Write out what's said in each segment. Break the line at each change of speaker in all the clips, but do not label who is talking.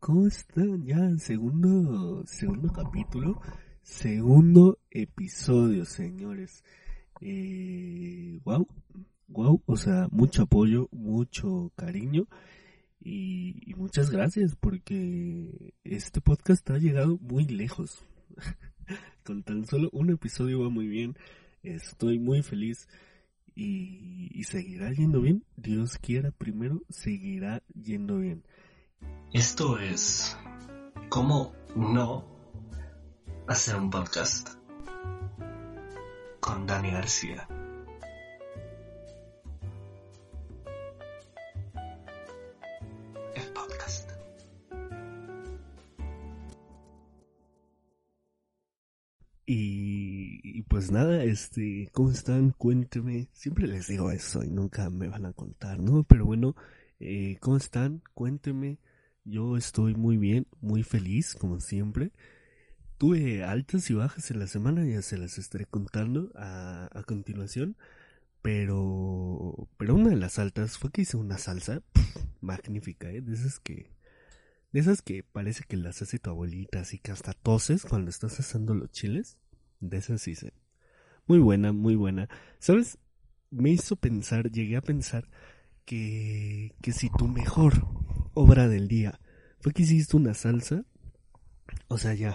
¿Cómo, están? Ya, segundo, segundo capítulo, segundo episodio, señores. Eh, wow, wow, o sea, mucho apoyo, mucho cariño y, muchas gracias porque este podcast ha llegado muy lejos. Con tan solo un episodio va muy bien. Estoy muy feliz y seguirá yendo bien. Dios quiera, primero seguirá yendo bien.
Esto es cómo no hacer un podcast con Dani García. El podcast.
Y, pues nada, este, ¿cómo están? Cuéntenme. Siempre les digo eso y nunca me van a contar, ¿no? Pero bueno, eh, ¿cómo están? Cuéntenme. Yo estoy muy bien, muy feliz, como siempre. Tuve altas y bajas en la semana, ya se las estaré contando a, a continuación. Pero, pero una de las altas fue que hice una salsa magnífica, ¿eh? De esas que, de esas que parece que las hace tu abuelita, así que hasta toses cuando estás asando los chiles. De esas hice. Muy buena, muy buena. ¿Sabes? Me hizo pensar, llegué a pensar que, que si tu mejor obra del día. Fue que hiciste una salsa, o sea, ya,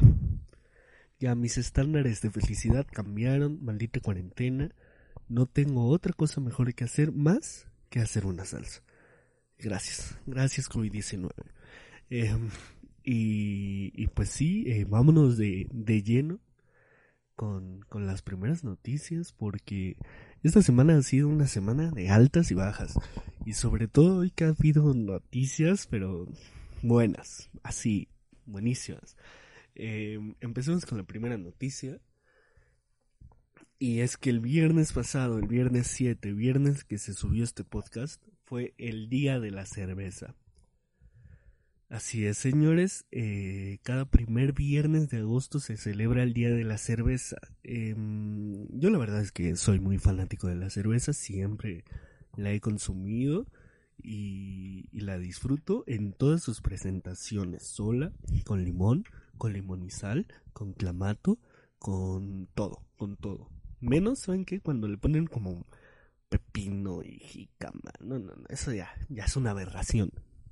ya mis estándares de felicidad cambiaron, maldita cuarentena, no tengo otra cosa mejor que hacer más que hacer una salsa. Gracias, gracias COVID-19. Eh, y, y, pues sí, eh, vámonos de, de lleno con, con las primeras noticias porque esta semana ha sido una semana de altas y bajas. Y sobre todo hoy que ha habido noticias, pero buenas, así, buenísimas. Eh, empecemos con la primera noticia. Y es que el viernes pasado, el viernes 7, viernes que se subió este podcast, fue el día de la cerveza. Así es, señores, eh, cada primer viernes de agosto se celebra el Día de la Cerveza. Eh, yo la verdad es que soy muy fanático de la cerveza, siempre la he consumido y, y, la disfruto en todas sus presentaciones, sola, con limón, con limón y sal, con clamato, con todo, con todo. Menos, ¿saben qué? Cuando le ponen como pepino y jicama. No, no, no, eso ya, ya es una aberración.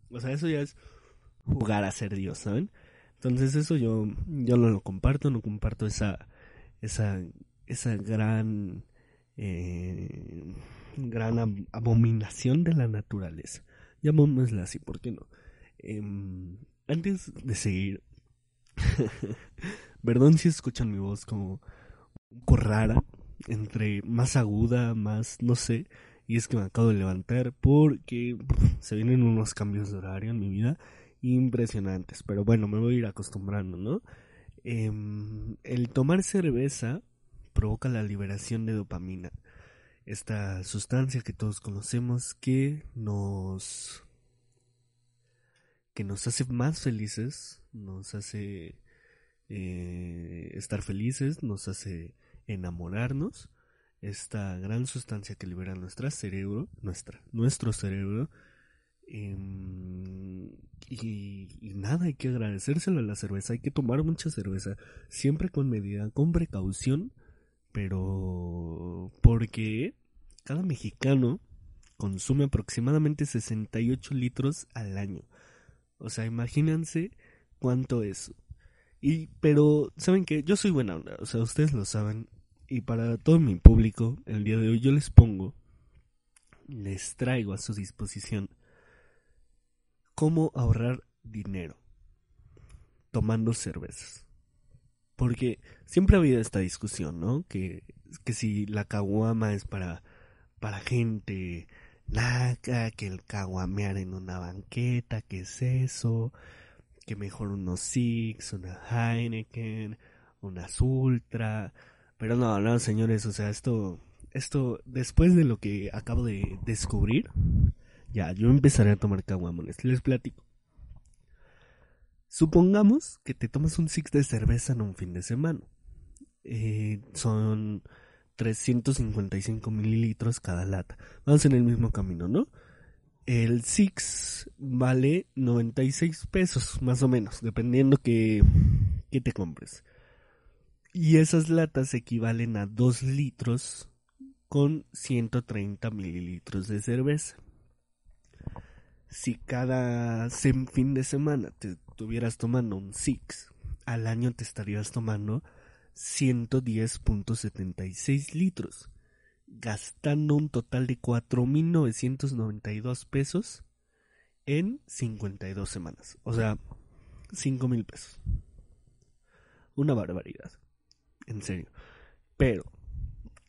O sea, eso ya es jugar a ser Dios, ¿saben? Entonces eso yo, yo no lo comparto, no comparto esa, esa, esa gran, eh, gran abominación de la naturaleza. Llamémosla así, ¿por qué no? Eh, antes de seguir, perdón si escuchan mi voz como un poco rara, entre más aguda, más, no sé, y es que me acabo de levantar porque se vienen unos cambios de horario en mi vida impresionantes. Pero bueno, me voy a ir acostumbrando, ¿no? Eh, el tomar cerveza provoca la liberación de dopamina. Esta sustancia que todos conocemos que nos que nos hace más felices, nos hace eh, estar felices, nos hace enamorarnos. Esta gran sustancia que libera nuestro cerebro, nuestra, nuestro cerebro, eh, y, y, nada, hay que agradecérselo a la cerveza, hay que tomar mucha cerveza, siempre con medida, con precaución, pero porque cada mexicano consume aproximadamente 68 litros al año. O sea, imagínense cuánto es. Y, pero, ¿saben qué? Yo soy buena onda, o sea, ustedes lo saben. Y para todo mi público, el día de hoy yo les pongo, les traigo a su disposición cómo ahorrar dinero tomando cervezas. Porque siempre ha habido esta discusión, ¿no? Que, que si la caguama es para, para gente naca, que el caguamear en una banqueta, que es eso, que mejor unos Six, una Heineken, unas Ultra. Pero no, no, señores, o sea, esto, esto, después de lo que acabo de descubrir, ya, yo empezaré a tomar caguamones. Les platico. Supongamos que te tomas un six de cerveza en un fin de semana. Eh, son 355 mililitros cada lata. Vamos en el mismo camino, ¿no? El Six vale 96 pesos, más o menos, dependiendo que, que te compres. Y esas latas equivalen a 2 litros con 130 mililitros de cerveza. Si cada fin de semana te estuvieras tomando un Six, al año te estarías tomando 110.76 litros gastando un total de 4.992 pesos en 52 semanas. O sea, 5.000 pesos. Una barbaridad. En serio. Pero,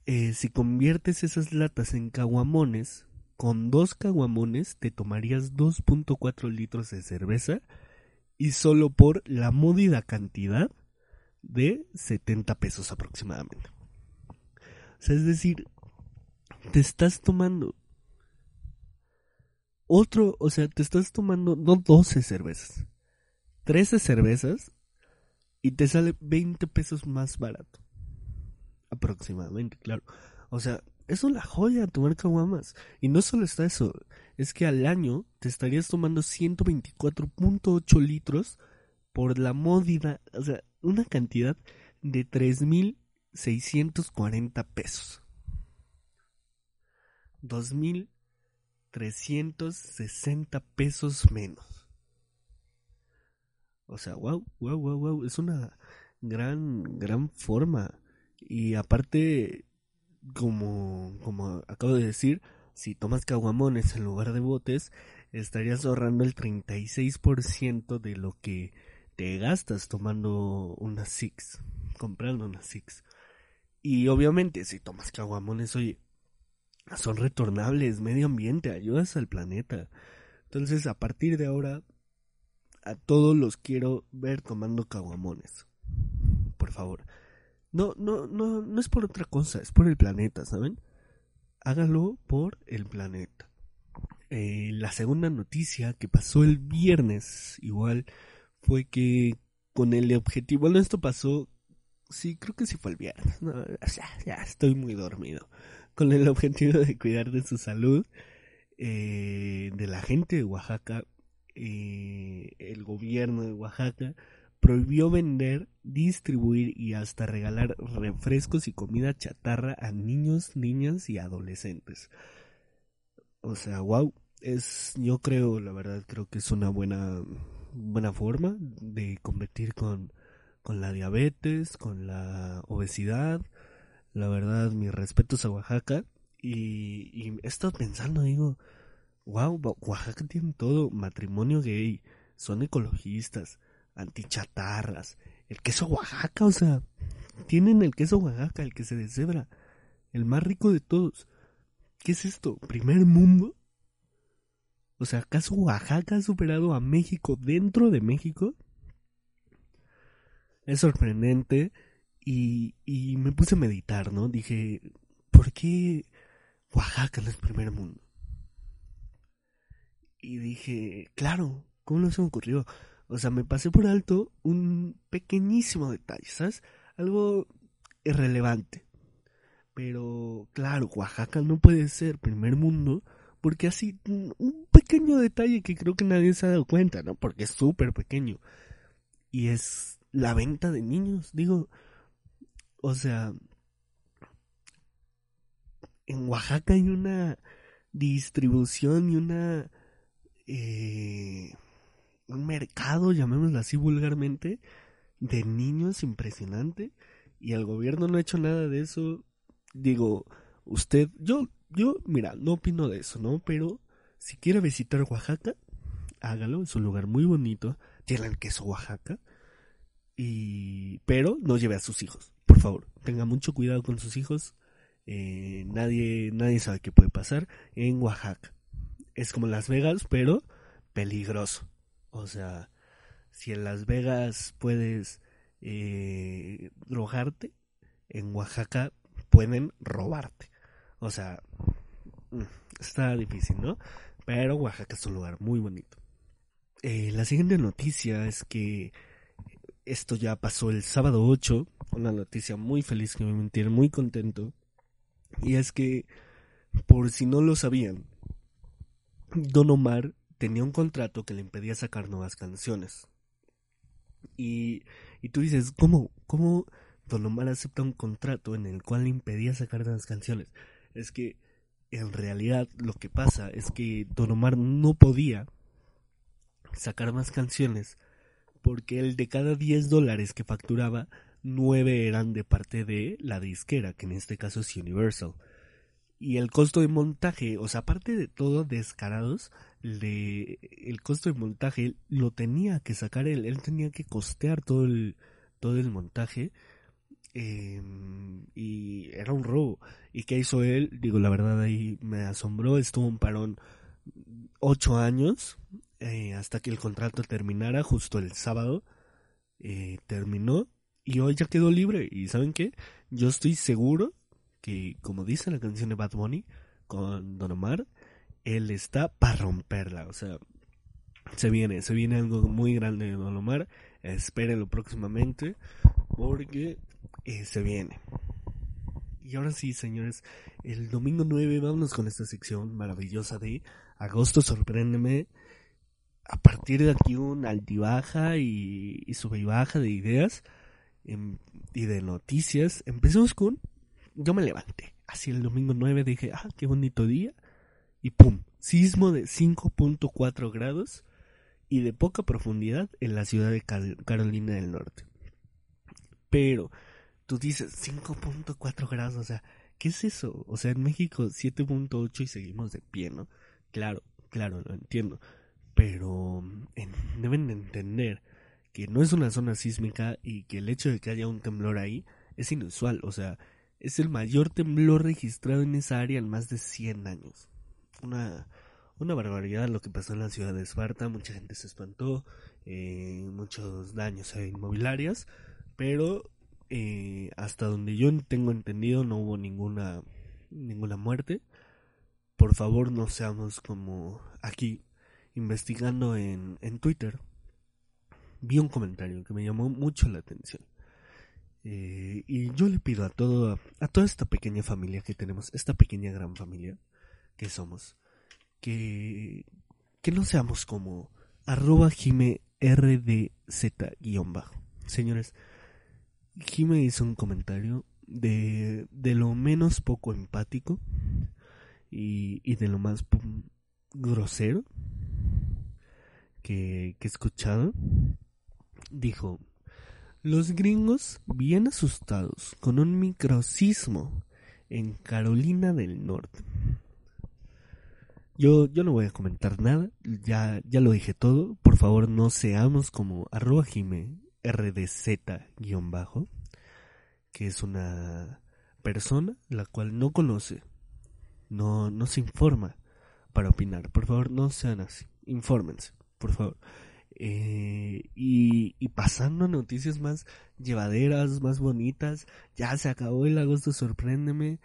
eh, si conviertes esas latas en caguamones, con dos caguamones te tomarías 2.4 litros de cerveza y solo por la módida cantidad de 70 pesos aproximadamente. O sea, es decir, te estás tomando otro, o sea, te estás tomando no 12 cervezas, 13 cervezas y te sale 20 pesos más barato. Aproximadamente, claro. O sea, es una joya tomar caguamas. Y no solo está eso, es que al año te estarías tomando 124.8 litros por la módida, o sea, una cantidad de 3.640 pesos. 2.360 pesos menos. O sea, wow, wow, wow, wow. Es una gran, gran forma. Y aparte, como, como acabo de decir, si tomas caguamones en lugar de botes, estarías ahorrando el 36% de lo que te gastas tomando una Six, comprando una Six. Y obviamente, si tomas caguamones, oye, son retornables, medio ambiente, ayudas al planeta. Entonces, a partir de ahora, a todos los quiero ver tomando caguamones. Por favor. No, no, no, no es por otra cosa, es por el planeta, ¿saben? Hágalo por el planeta. Eh, la segunda noticia que pasó el viernes, igual, fue que con el objetivo, bueno, esto pasó, sí, creo que sí fue el viernes, ya, ya estoy muy dormido con el objetivo de cuidar de su salud eh, de la gente de Oaxaca, eh, el gobierno de Oaxaca prohibió vender, distribuir y hasta regalar refrescos y comida chatarra a niños, niñas y adolescentes. O sea, wow, es, yo creo, la verdad, creo que es una buena, buena forma de competir con, con la diabetes, con la obesidad, la verdad, mis respetos a Oaxaca. Y, y he estado pensando, digo, wow, Oaxaca tiene todo, matrimonio gay, son ecologistas, antichatarras, el queso Oaxaca, o sea, tienen el queso Oaxaca, el que se deshebra, el más rico de todos. ¿Qué es esto? ¿Primer mundo? O sea, ¿acaso Oaxaca ha superado a México dentro de México? Es sorprendente y, y me puse a meditar, ¿no? Dije, ¿por qué Oaxaca no es primer mundo? Y dije, claro, ¿cómo no se me ocurrió? O sea, me pasé por alto un pequeñísimo detalle, ¿sabes? Algo irrelevante. Pero, claro, Oaxaca no puede ser primer mundo porque así, un pequeño detalle que creo que nadie se ha dado cuenta, ¿no? Porque es súper pequeño. Y es la venta de niños. Digo, o sea, en Oaxaca hay una distribución y una... Eh, un mercado, llamémoslo así vulgarmente, de niños impresionante y el gobierno no ha hecho nada de eso. Digo, usted, yo, yo, mira, no opino de eso, ¿no? Pero si quiere visitar Oaxaca, hágalo, es un lugar muy bonito, tiene el queso Oaxaca, y, pero no lleve a sus hijos por favor, tenga mucho cuidado con sus hijos. Eh, nadie, nadie sabe qué puede pasar en Oaxaca. Es como Las Vegas, pero peligroso. O sea, si en Las Vegas puedes eh, drogarte, en Oaxaca pueden robarte. O sea, mm, está difícil, ¿no? Pero Oaxaca es un lugar muy bonito. Eh, la siguiente noticia es que esto ya pasó el sábado 8, una noticia muy feliz que me tiene muy contento. Y es que, por si no lo sabían, Don Omar tenía un contrato que le impedía sacar nuevas canciones. Y, y tú dices, ¿cómo, ¿cómo Don Omar acepta un contrato en el cual le impedía sacar nuevas canciones? Es que en realidad lo que pasa es que Don Omar no podía sacar más canciones porque el de cada 10 dólares que facturaba, 9 eran de parte de la disquera, que en este caso es Universal. Y el costo de montaje, o sea, aparte de todo descarados, el costo de montaje lo tenía que sacar él, él tenía que costear todo el, todo el montaje. Eh, y era un robo. ¿Y qué hizo él? Digo, la verdad ahí me asombró, estuvo un parón ocho años eh, hasta que el contrato terminara justo el sábado. Eh, terminó y hoy ya quedó libre. ¿Y saben qué? Yo estoy seguro que, como dice la canción de Bad Bunny con Don Omar, él está para romperla. O sea, se viene, se viene algo muy grande de Don Omar. Espérenlo próximamente porque eh, se viene. Y ahora sí, señores, el domingo 9 vámonos con esta sección maravillosa de Agosto Sorpréndeme. A partir de aquí un altibaja y, y y baja de ideas em, y de noticias. Empecemos con yo me levanté. Así el domingo 9 dije, ah, qué bonito día. Y pum, sismo de 5.4 grados y de poca profundidad en la ciudad de Carolina del Norte. Pero tú dices 5.4 grados, o sea, ¿qué es eso? O sea, en México 7.8 y seguimos de pie, ¿no? Claro, claro, lo entiendo. Pero deben de entender que no es una zona sísmica y que el hecho de que haya un temblor ahí es inusual. O sea, es el mayor temblor registrado en esa área en más de 100 años. Una, una barbaridad lo que pasó en la ciudad de Esparta, mucha gente se espantó, eh, muchos daños a inmobiliarias, pero eh, hasta donde yo tengo entendido no hubo ninguna, ninguna muerte. Por favor no seamos como aquí investigando en, en Twitter. Vi un comentario que me llamó mucho la atención eh, y yo le pido a todo, a toda esta pequeña familia que tenemos, esta pequeña gran familia que somos, que, que no seamos como arroba Jime RDZ guion bajo. Señores, Jime hizo un comentario de, de lo menos poco empático y, y de lo más grosero que, que he escuchado. Dijo, los gringos, bien asustados, con un microcismo en Carolina del Norte. Yo, yo no voy a comentar nada, ya, ya lo dije todo. Por favor, no seamos como arroba jime rdz-bajo, que es una persona la cual no conoce, no, no se informa para opinar. Por favor, no sean así, infórmense, por favor. Eh, y, pasando a noticias más llevaderas, más bonitas. Ya se acabó el agosto, sorpréndeme.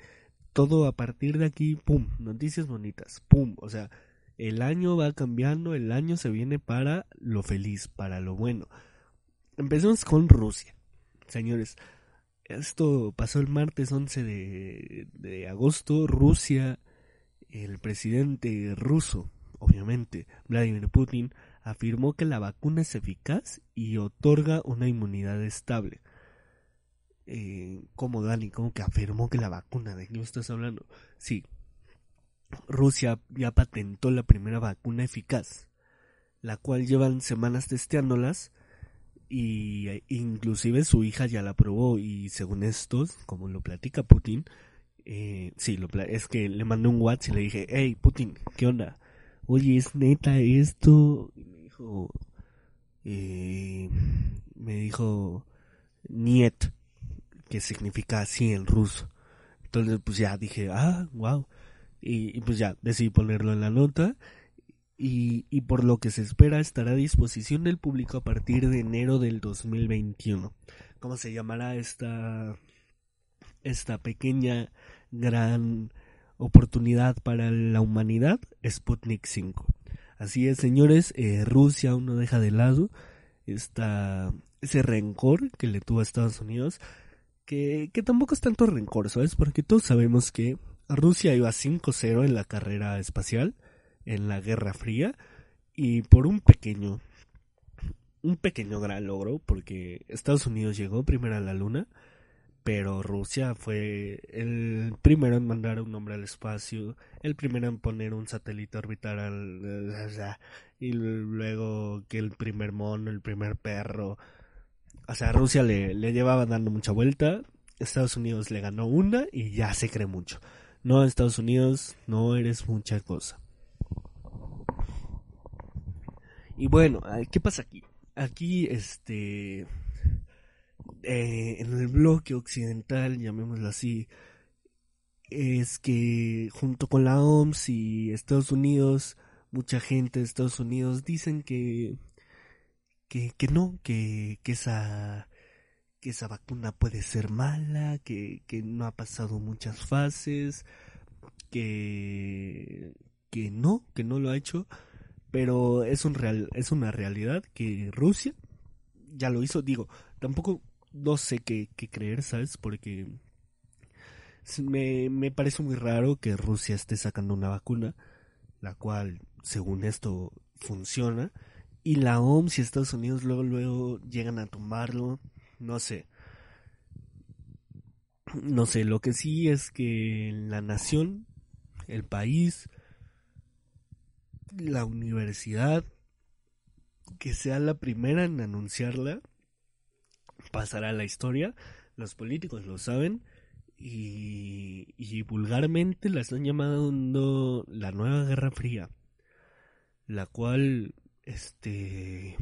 Todo a partir de aquí, pum, noticias bonitas, pum. O sea, el año va cambiando, el año se viene para lo feliz, para lo bueno. Empecemos con Rusia. Señores, esto pasó el martes 11 de, de agosto. Rusia, el presidente ruso, obviamente, Vladimir Putin, afirmó que la vacuna es eficaz y otorga una inmunidad estable. Eh, ¿Cómo, Dani? ¿Cómo que afirmó que la vacuna? ¿De qué estás hablando? Sí. Rusia ya patentó la primera vacuna eficaz, la cual llevan semanas testeándolas y e, inclusive su hija ya la probó y según estos, como lo platica Putin, eh, sí, lo, es que le mandé un WhatsApp y le dije, hey Putin, ¿qué onda? Oye, ¿es neta esto? Eh, me dijo Niet, que significa así en ruso. Entonces, pues ya dije, ah, wow. Y, pues ya decidí ponerlo en la nota. Y, y, por lo que se espera estará a disposición del público a partir de enero del 2021. ¿Cómo se llamará esta, esta pequeña gran oportunidad para la humanidad? Sputnik 5. Así es, señores, eh, Rusia aún no deja de lado esta, ese rencor que le tuvo a Estados Unidos, que, que tampoco es tanto rencor, ¿sabes? Porque todos sabemos que Rusia iba 5-0 en la carrera espacial en la Guerra Fría y por un pequeño, un pequeño gran logro, porque Estados Unidos llegó primero a la Luna, pero Rusia fue el primero en mandar un hombre al espacio, el primero en poner un satélite orbital al, y luego que el primer mono, el primer perro, o sea, Rusia le, le llevaba dando mucha vuelta, Estados Unidos le ganó una y ya se cree mucho. No, Estados Unidos, no eres mucha cosa. Y bueno, ¿qué pasa aquí? Aquí, este, eh, en el bloque occidental, llamémoslo así, es que junto con la OMS y Estados Unidos, mucha gente de Estados Unidos dicen que que, que no, que, que esa que esa vacuna puede ser mala, que, que no ha pasado muchas fases, que, que no, que no lo ha hecho, pero es un real, es una realidad que Rusia ya lo hizo, digo, tampoco no sé qué, creer, ¿sabes? Porque me, me parece muy raro que Rusia esté sacando una vacuna, la cual, según esto, funciona, y la OMS y Estados Unidos luego, luego llegan a tomarlo, no sé. No sé, lo que sí es que la nación, el país, la universidad, que sea la primera en anunciarla, pasará a la historia, los políticos lo saben y, vulgarmente la están llamando la nueva Guerra Fría, la cual, este,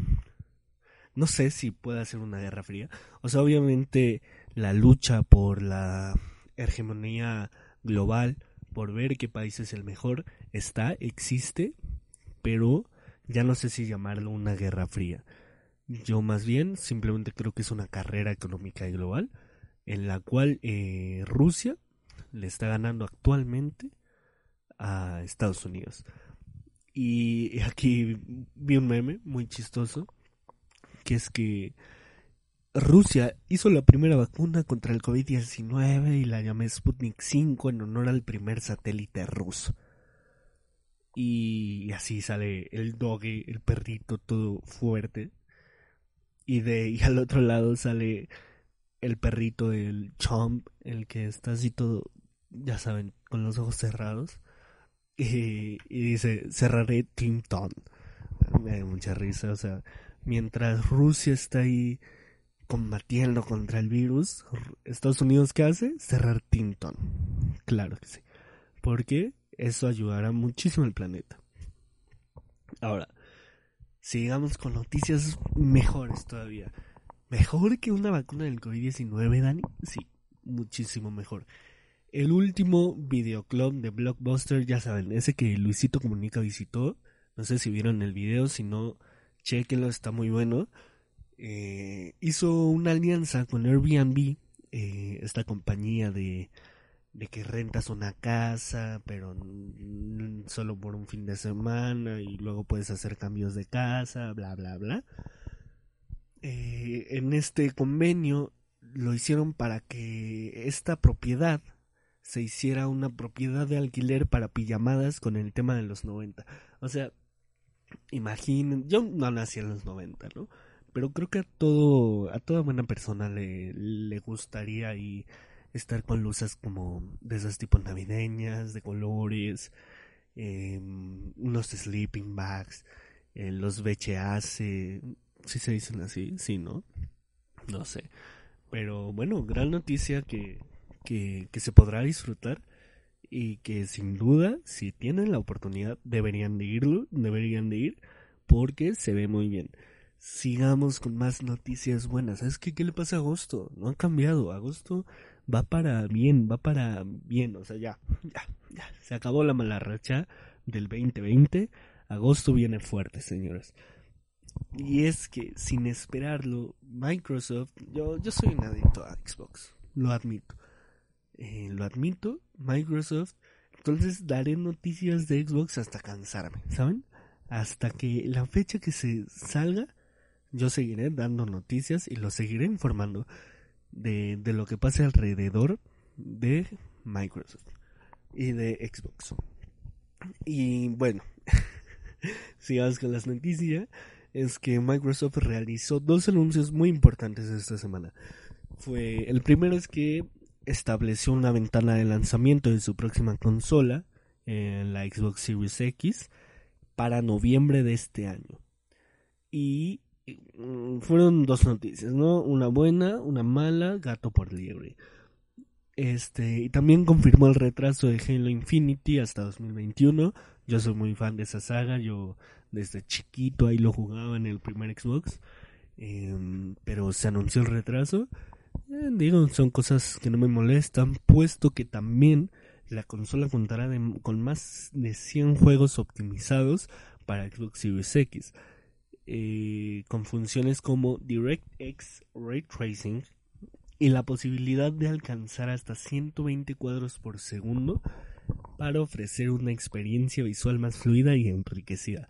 no sé si puede ser una Guerra Fría, o sea, obviamente la lucha por la hegemonía global, por ver qué país es el mejor, está, existe, pero ya no sé si llamarlo una Guerra Fría. Yo más bien simplemente creo que es una carrera económica y global en la cual eh, Rusia le está ganando actualmente a Estados Unidos. Y aquí vi un meme muy chistoso, que es que Rusia hizo la primera vacuna contra el COVID-19 y la llamé Sputnik 5 en honor al primer satélite ruso. Y así sale el doge, el perrito todo fuerte, y de y al otro lado sale el perrito, el chomp, el que está así todo, ya saben, con los ojos cerrados. Y, dice, cerraré Tinton. Me da mucha risa, o sea, mientras Rusia está ahí combatiendo contra el virus, Estados Unidos ¿qué hace? Cerrar Tinton. Claro que sí. Porque eso ayudará muchísimo al planeta. Ahora, sigamos con noticias mejores todavía. ¿Mejor que una vacuna del COVID-19, Dani? Sí, muchísimo mejor. El último videoclub de Blockbuster, ya saben, ese que Luisito Comunica visitó. No sé si vieron el video, si no, chequenlo, está muy bueno. Eh, hizo una alianza con Airbnb, eh, esta compañía de de que rentas una casa, pero solo por un fin de semana y luego puedes hacer cambios de casa, bla, bla, bla. Eh, en este convenio lo hicieron para que esta propiedad se hiciera una propiedad de alquiler para pijamadas con el tema de los 90. O sea, imaginen, yo no nací en los 90, ¿no? Pero creo que a todo, a toda buena persona le, le gustaría y estar con luces como de esas tipos navideñas, de colores, eh, unos sleeping bags, eh, los VHS, si se dicen así, sí, ¿no? No sé. Pero bueno, gran noticia que, que, que se podrá disfrutar y que sin duda, si tienen la oportunidad, deberían de irlo, deberían de ir, porque se ve muy bien. Sigamos con más noticias buenas. ¿Sabes qué, qué le pasa a agosto? No ha cambiado. Agosto va para bien, va para bien, o sea, ya, ya, ya, se acabó la mala racha del 2020, agosto viene fuerte, señores. Y es que sin esperarlo, Microsoft, yo, yo soy un adicto a Xbox, lo admito. Eh, lo admito, Microsoft, entonces daré noticias de Xbox hasta cansarme, ¿saben? Hasta que la fecha que se salga, yo seguiré dando noticias y lo seguiré informando de, de lo que pase alrededor de Microsoft y de Xbox. Y bueno, sigamos con las noticias, es que Microsoft realizó dos anuncios muy importantes esta semana. Fue el primero es que estableció una ventana de lanzamiento de su próxima consola, en la Xbox Series X, para noviembre de este año. Y fueron dos noticias, ¿no? Una buena, una mala, gato por liebre. Este, y también confirmó el retraso de Halo Infinity hasta 2021. Yo soy muy fan de esa saga, yo desde chiquito ahí lo jugaba en el primer Xbox. Em, pero se anunció el retraso. Eh, digo, son cosas que no me molestan, puesto que también la consola contará con más de 100 juegos optimizados para Xbox Series X, eh, con funciones como DirectX Ray Tracing y la posibilidad de alcanzar hasta 120 cuadros por segundo para ofrecer una experiencia visual más fluida y enriquecida.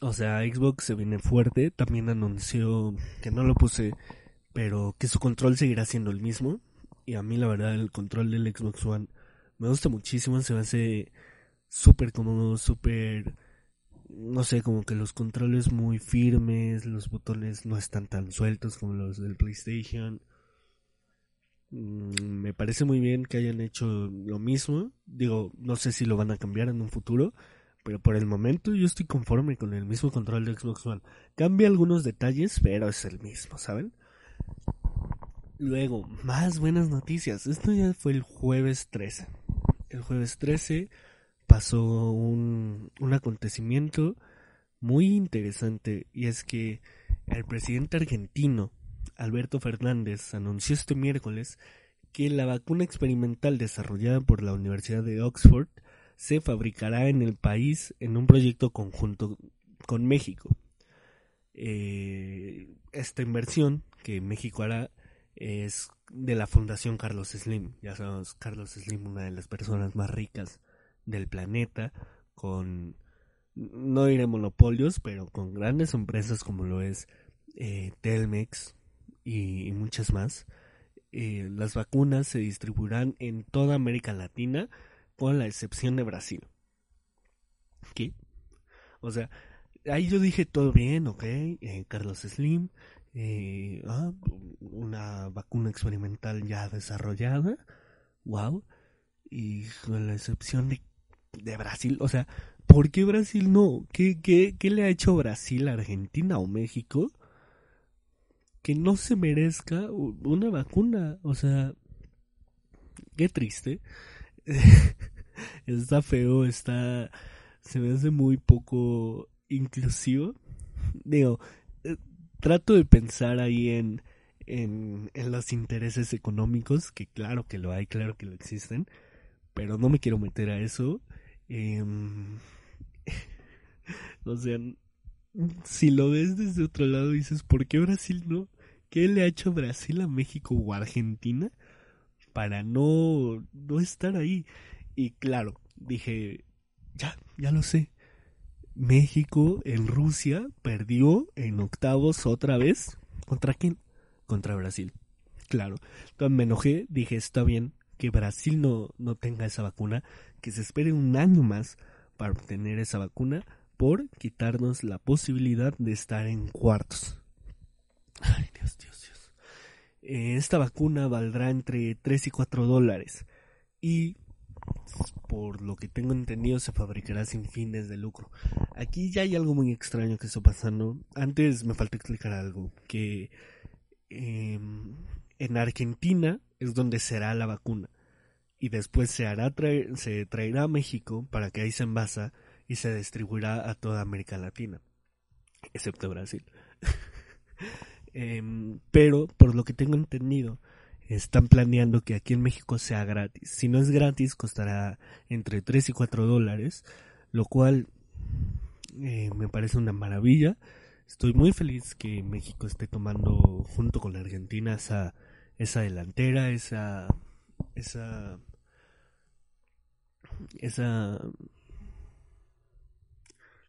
O sea, Xbox se viene fuerte, también anunció que no lo puse, pero que su control seguirá siendo el mismo. Y a mí la verdad el control del Xbox One me gusta muchísimo, se hace súper cómodo, súper no sé, como que los controles muy firmes, los botones no están tan sueltos como los del PlayStation. Mm, me parece muy bien que hayan hecho lo mismo. Digo, no sé si lo van a cambiar en un futuro, pero por el momento yo estoy conforme con el mismo control de Xbox One. Cambia algunos detalles, pero es el mismo, ¿saben? Luego, más buenas noticias. Esto ya fue el jueves 13. El jueves 13 pasó un, un acontecimiento muy interesante y es que el presidente argentino Alberto Fernández anunció este miércoles que la vacuna experimental desarrollada por la Universidad de Oxford se fabricará en el país en un proyecto conjunto con México. Eh, esta inversión que México hará es de la Fundación Carlos Slim. Ya sabemos, Carlos Slim, una de las personas más ricas del planeta, con, no diré monopolios, pero con grandes empresas como lo es eh, Telmex y, muchas más. Eh, las vacunas se distribuirán en toda América Latina, con la excepción de Brasil. ¿Qué? O sea, ahí yo dije todo bien, ok, eh, Carlos Slim, ah, una vacuna experimental ya desarrollada, wow, y con la excepción de de Brasil. O sea, ¿por qué Brasil no? ¿Qué, qué, qué le ha hecho Brasil Argentina o México? Que no se merezca una vacuna. O sea, qué triste. está feo, está... Se me hace muy poco inclusivo. Digo, eh, trato de pensar ahí en, en, en los intereses económicos, que claro que lo hay, claro que lo existen, pero no me quiero meter a eso. Eh, o sea, si lo ves desde otro lado dices, ¿por qué Brasil no? ¿Qué le ha hecho Brasil a México o Argentina para no, no estar ahí? Y claro, dije, ya, ya lo sé. México en Rusia perdió en octavos otra vez. ¿Contra quién? Contra Brasil. Claro. Entonces me enojé, dije, está bien que Brasil no, no tenga esa vacuna que se espere un año más para obtener esa vacuna por quitarnos la posibilidad de estar en cuartos. Ay, Dios, Dios, Dios. Eh, esta vacuna valdrá entre 3 y 4 dólares y por lo que tengo entendido se fabricará sin fines de lucro. Aquí ya hay algo muy extraño que está pasando. Antes me falta explicar algo, que em, en Argentina es donde será la vacuna y después se hará se traerá a México para que ahí se envasa y se distribuirá a toda América Latina, excepto Brasil. Em, pero por lo que tengo entendido, están planeando que aquí en México sea gratis. Si no es gratis, costará entre 3 y 4 dólares, lo cual eh, me parece una maravilla. Estoy muy feliz que México esté tomando junto con la Argentina esa, esa delantera, esa, esa esa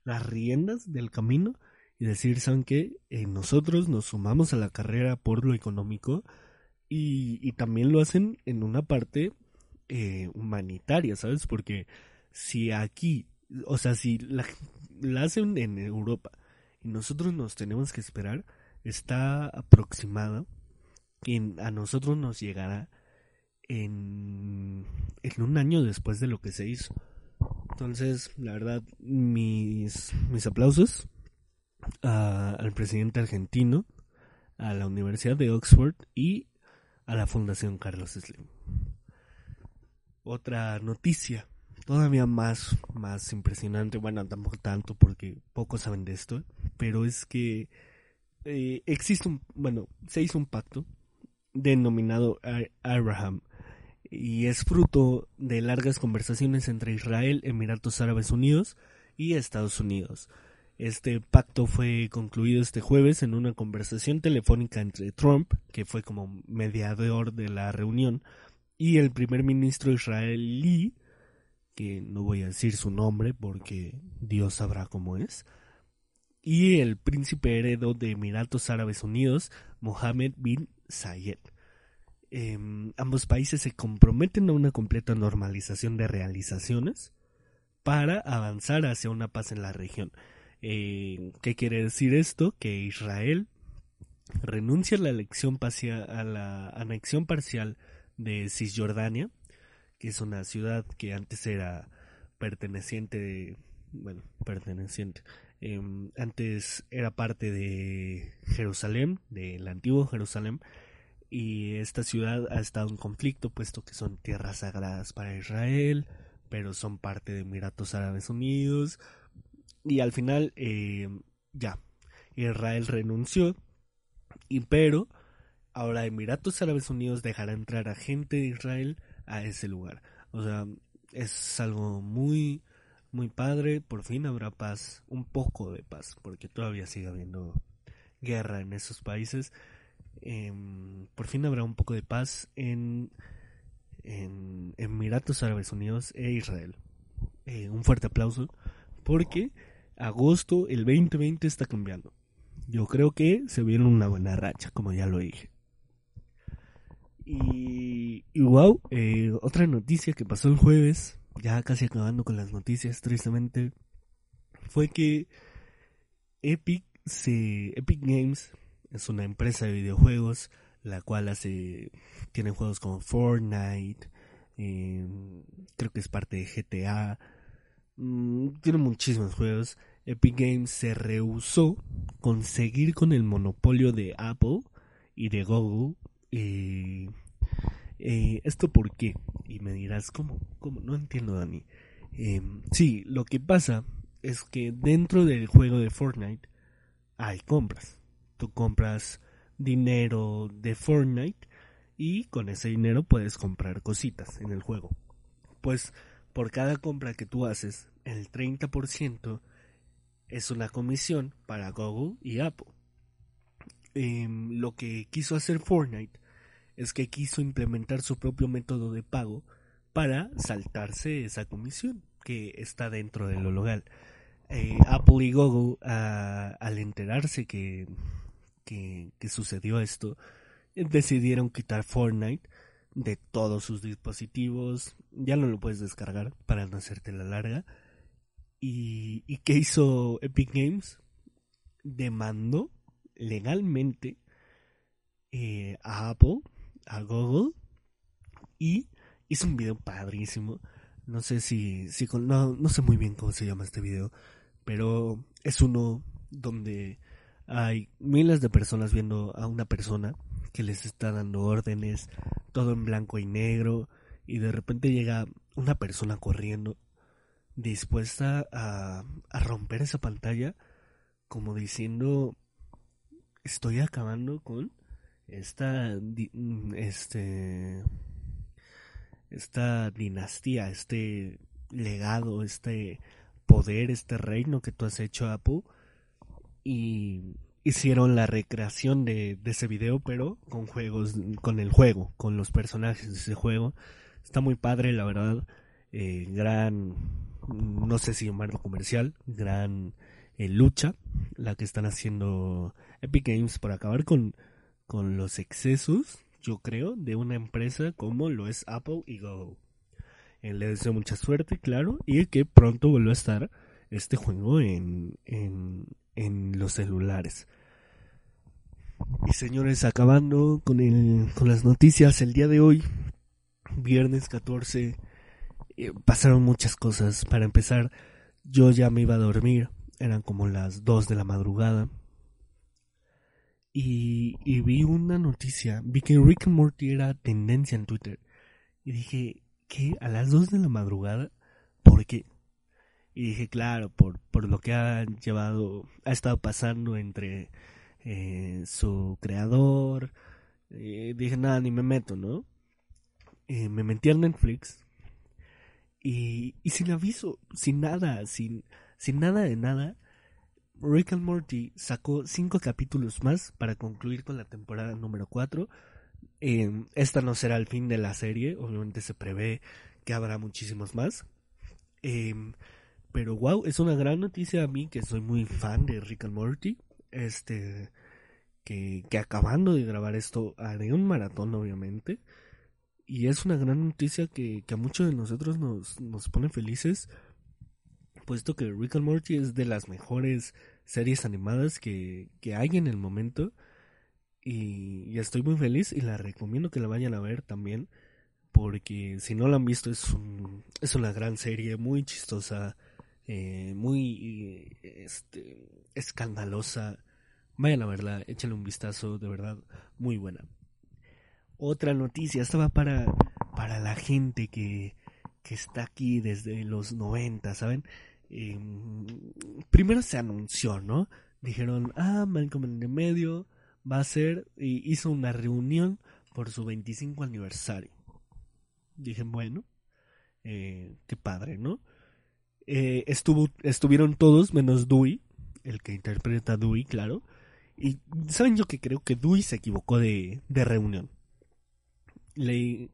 las riendas del camino y decir, ¿saben qué? Eh, nosotros nos sumamos a la carrera por lo económico y, también lo hacen en una parte eh, humanitaria, ¿sabes? Porque si aquí o sea, si la, la hacen en Europa y nosotros nos tenemos que esperar, está aproximada que a nosotros nos llegará en, un año después de lo que se hizo. Entonces, la verdad, mis, mis aplausos a- al presidente argentino, a la Universidad de Oxford y a la Fundación Carlos Slim. Otra noticia, todavía más, más impresionante, bueno, tampoco tanto porque pocos saben de esto, pero es que eh, existe un, bueno, se hizo un pacto denominado Abraham y es fruto de largas conversaciones entre Israel, Emiratos Árabes Unidos y Estados Unidos. Este pacto fue concluido este jueves en una conversación telefónica entre Trump, que fue como mediador de la reunión, y el primer ministro israelí, que no voy a decir su nombre porque Dios sabrá cómo es, y el príncipe heredo de Emiratos Árabes Unidos, Mohammed bin Zayed. Eh, ambos países se comprometen a una completa normalización de realizaciones para avanzar hacia una paz en la región. Eh, ¿Qué quiere decir esto? Que Israel renuncia a la, elección parcia- a la anexión parcial de Cisjordania, que es una ciudad que antes era perteneciente, bueno, perteneciente, eh, antes era parte de Jerusalén, del antiguo Jerusalén, y esta ciudad ha estado en conflicto puesto que son tierras sagradas para Israel, pero son parte de Emiratos Árabes Unidos. Y al final eh, ya Israel renunció y pero ahora Emiratos Árabes Unidos dejará entrar a gente de Israel a ese lugar. O sea, es algo muy muy padre, por fin habrá paz, un poco de paz, porque todavía sigue habiendo guerra en esos países eh, por fin habrá un poco de paz en, en Emiratos Árabes Unidos e Israel. Eh, un fuerte aplauso porque agosto el 2020 está cambiando. Yo creo que se viene una buena racha, como ya lo dije. Y, y wow, eh, otra noticia que pasó el jueves, ya casi acabando con las noticias, tristemente, fue que Epic se, Epic Games es una empresa de videojuegos la cual hace tiene juegos como Fortnite eh, creo que es parte de GTA mm, tiene muchísimos juegos. Epic Games se rehusó conseguir con el monopolio de Apple y de Google eh, eh, esto por qué y me dirás cómo cómo no entiendo Dani. Eh, sí lo que pasa es que dentro del juego de Fortnite hay compras tú compras dinero de Fortnite y con ese dinero puedes comprar cositas en el juego. Pues por cada compra que tú haces, el 30% es una comisión para Google y Apple. Eh, lo que quiso hacer Fortnite es que quiso implementar su propio método de pago para saltarse esa comisión que está dentro de lo legal. Eh, Apple y Google, a- al enterarse que que, sucedió esto, eh, decidieron quitar Fortnite de todos sus dispositivos. Ya no lo puedes descargar para no hacerte la larga. ¿Y, y qué hizo Epic Games? Demandó legalmente eh, a Apple, a Google, y hizo un video padrísimo. No sé si, si no, no sé muy bien cómo se llama este video, pero es uno donde hay miles de personas viendo a una persona que les está dando órdenes, todo en blanco y negro, y de repente llega una persona corriendo, dispuesta a, romper esa pantalla, como diciendo, estoy acabando con esta, este, esta dinastía, este legado, este poder, este reino que tú has hecho, Apple, y hicieron la recreación de, ese video, pero con juegos, con el juego, con los personajes de ese juego. Está muy padre, la verdad. Eh, gran, no sé si llamarlo comercial, gran eh, lucha, la que están haciendo Epic Games para acabar con, con los excesos, yo creo, de una empresa como lo es Apple y Google. Eh, le deseo mucha suerte, claro, y que pronto vuelva a estar este juego en, en, en los celulares. Y señores, acabando con, el, con las noticias, el día de hoy, viernes 14, eh, pasaron muchas cosas. Para empezar, yo ya me iba a dormir, eran como las 2 de la madrugada. Y, vi una noticia, vi que Rick Morty era tendencia en Twitter. Y dije, ¿qué? ¿A las 2 de la madrugada? ¿Por qué? Y dije, claro, por, por lo que ha llevado, ha estado pasando entre eh, su creador. Eh, dije, nada, ni me meto, ¿no? Eh, me metí al Netflix y, y sin aviso, sin nada, sin, sin nada de nada, Rick and Morty sacó cinco capítulos más para concluir con la temporada número 4. esta no será el fin de la serie, obviamente se prevé que habrá muchísimos más. Pero wow, es una gran noticia a mí que soy muy fan de Rick and Morty. Este, que, que acabando de grabar esto haré un maratón, obviamente. Y es una gran noticia que, que a muchos de nosotros nos, nos pone felices, puesto que Rick and Morty es de las mejores series animadas que, que hay en el momento. Y, y, estoy muy feliz y la recomiendo que la vayan a ver también. Porque si no la han visto es, un, es una gran serie, muy chistosa, eh, muy este, escandalosa. Vayan a verla, échale un vistazo, de verdad, muy buena. Otra noticia, estaba para, para la gente que, que está aquí desde los 90, ¿saben? Eh, primero se anunció, ¿no? Dijeron, ah, Malcolm en el medio va a ser, y hizo una reunión por su 25 aniversario. Dije, bueno, eh, qué padre, ¿no? Eh, estuvo, estuvieron todos menos Dewey, el que interpreta a Dewey, claro. Y saben yo que creo que Dewey se equivocó de, de reunión. Le,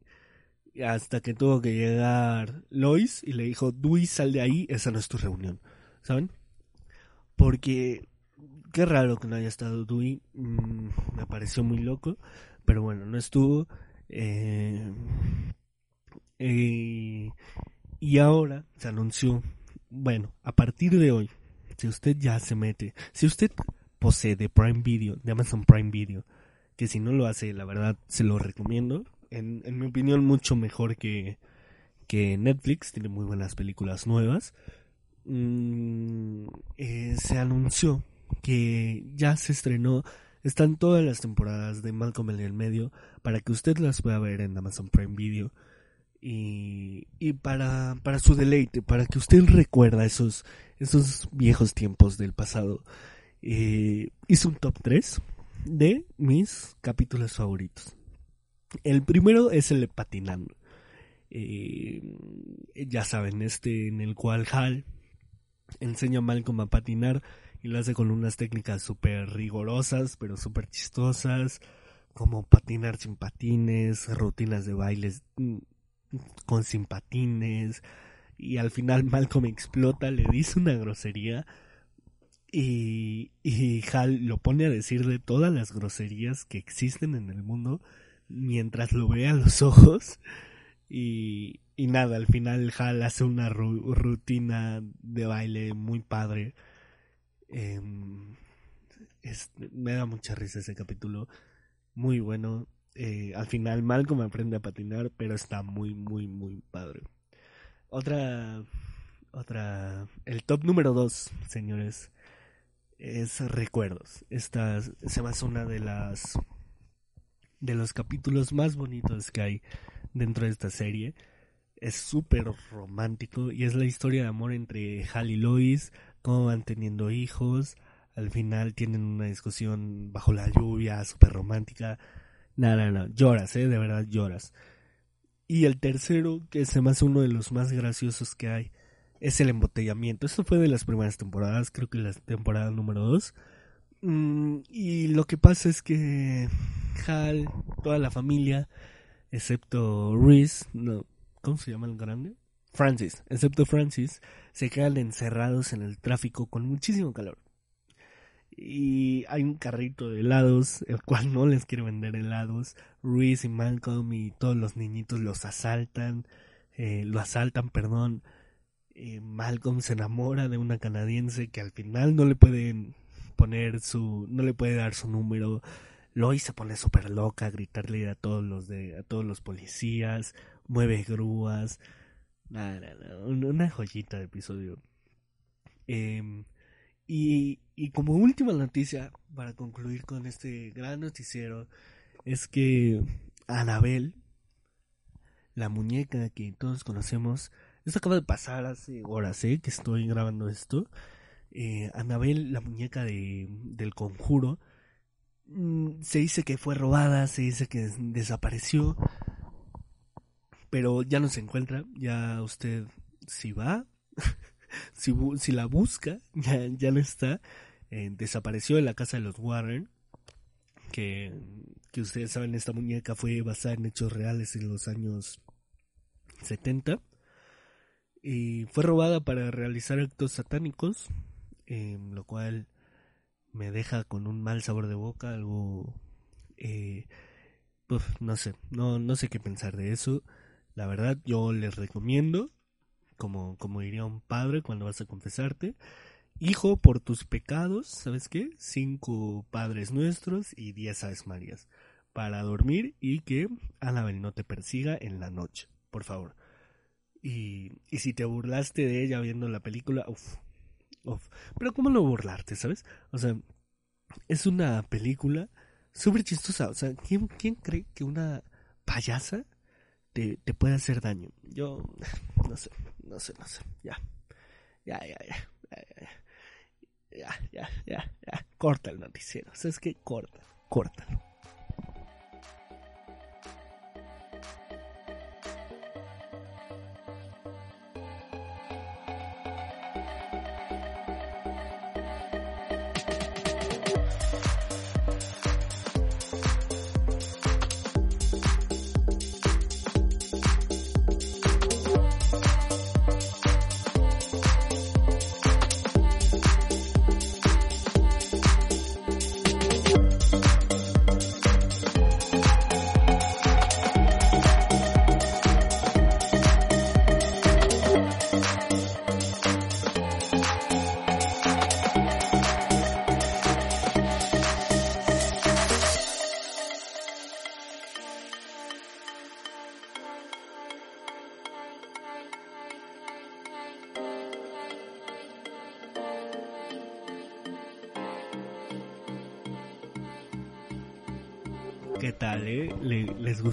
hasta que tuvo que llegar Lois y le dijo, Dewey, sal de ahí, esa no es tu reunión. ¿Saben? Porque qué raro que no haya estado Dewey. Mm, me pareció muy loco. Pero bueno, no estuvo. Eh, eh, y ahora se anunció bueno, a partir de hoy, si usted ya se mete, si usted posee de Prime Video, de Amazon Prime Video, que si no lo hace, la verdad, se lo recomiendo. En, mi opinión, mucho mejor que, que Netflix, tiene muy buenas películas nuevas. Mm, eh, se anunció que ya se estrenó, están todas las temporadas de Malcolm en el medio para que usted las pueda ver en Amazon Prime Video y, y para, para su deleite, para que usted recuerda esos, esos viejos tiempos del pasado. Eh, hice un top 3 de mis capítulos favoritos. El primero es el de patinando. Eh, ya saben, este en el cual Hal enseña a Malcolm a patinar y lo hace con unas técnicas súper rigorosas, pero súper chistosas, como patinar sin patines, rutinas de bailes mm, con simpatines y al final Malcolm explota, le dice una grosería y, y Hal lo pone a decir de todas las groserías que existen en el mundo mientras lo ve a los ojos y, y nada, al final Hal hace una rutina de baile muy padre. Em, me da mucha risa ese capítulo, muy bueno. Eh, al final Malcolm aprende a patinar, pero está muy, muy, muy padre. Otra, otra, el top número dos, señores, es recuerdos. Esta se hace una de las, de los capítulos más bonitos que hay dentro de esta serie. Es súper romántico y es la historia de amor entre Hal y Lois, cómo van teniendo hijos. Al final tienen una discusión bajo la lluvia, súper romántica no, no, no, lloras, ¿eh? De verdad lloras. Y el tercero, que es más uno de los más graciosos que hay, es el embotellamiento. Esto fue de las primeras temporadas, creo que la temporada número dos. Mm, y lo que pasa es que Hal, toda la familia, excepto Reese, no, ¿cómo se llama el grande? Francis, excepto Francis, se quedan encerrados en el tráfico con muchísimo calor y hay un carrito de helados, el cual no les quiere vender helados. Ruiz y Malcolm y todos los niñitos los asaltan. eh, lo asaltan, perdón. Eh, Malcolm se enamora de una canadiense que al final no le pueden poner su, no le puede dar su número. Lois se pone súper loca a gritarle a todos los de, a todos los policías, mueve grúas. una joyita de episodio. Em, y, y como última noticia, para concluir con este gran noticiero, es que Anabel, la muñeca que todos conocemos, esto acaba de pasar hace horas, ¿eh? Que estoy grabando esto. Eh, Anabel, la muñeca de, del conjuro, mm, se dice que fue robada, se dice que desapareció, pero ya no se encuentra. Ya usted, si va, si, si, la busca, ya, ya no está. Eh, desapareció en la casa de los Warren, que, que ustedes saben, esta muñeca fue basada en hechos reales en los años 70 y fue robada para realizar actos satánicos, eh, lo cual me deja con un mal sabor de boca, algo, eh, no sé, no, no sé qué pensar de eso. La verdad, yo les recomiendo, como, como diría un padre cuando vas a confesarte, hijo, por tus pecados, ¿sabes qué? Cinco padres nuestros y diez aves marías, para dormir y que Anabel no te persiga en la noche, por favor. Y, y si te burlaste de ella viendo la película, uff, uff. Pero ¿cómo no burlarte, sabes? O sea, es una película súper chistosa. O sea, ¿quién, ¿quién cree que una payasa te, te puede hacer daño? Yo, no sé, no sé, no sé. Ya, ya, ya, ya. Ya, ya, ya, ya, ya. Corta el noticiero. O sea, es que corta, córtalo.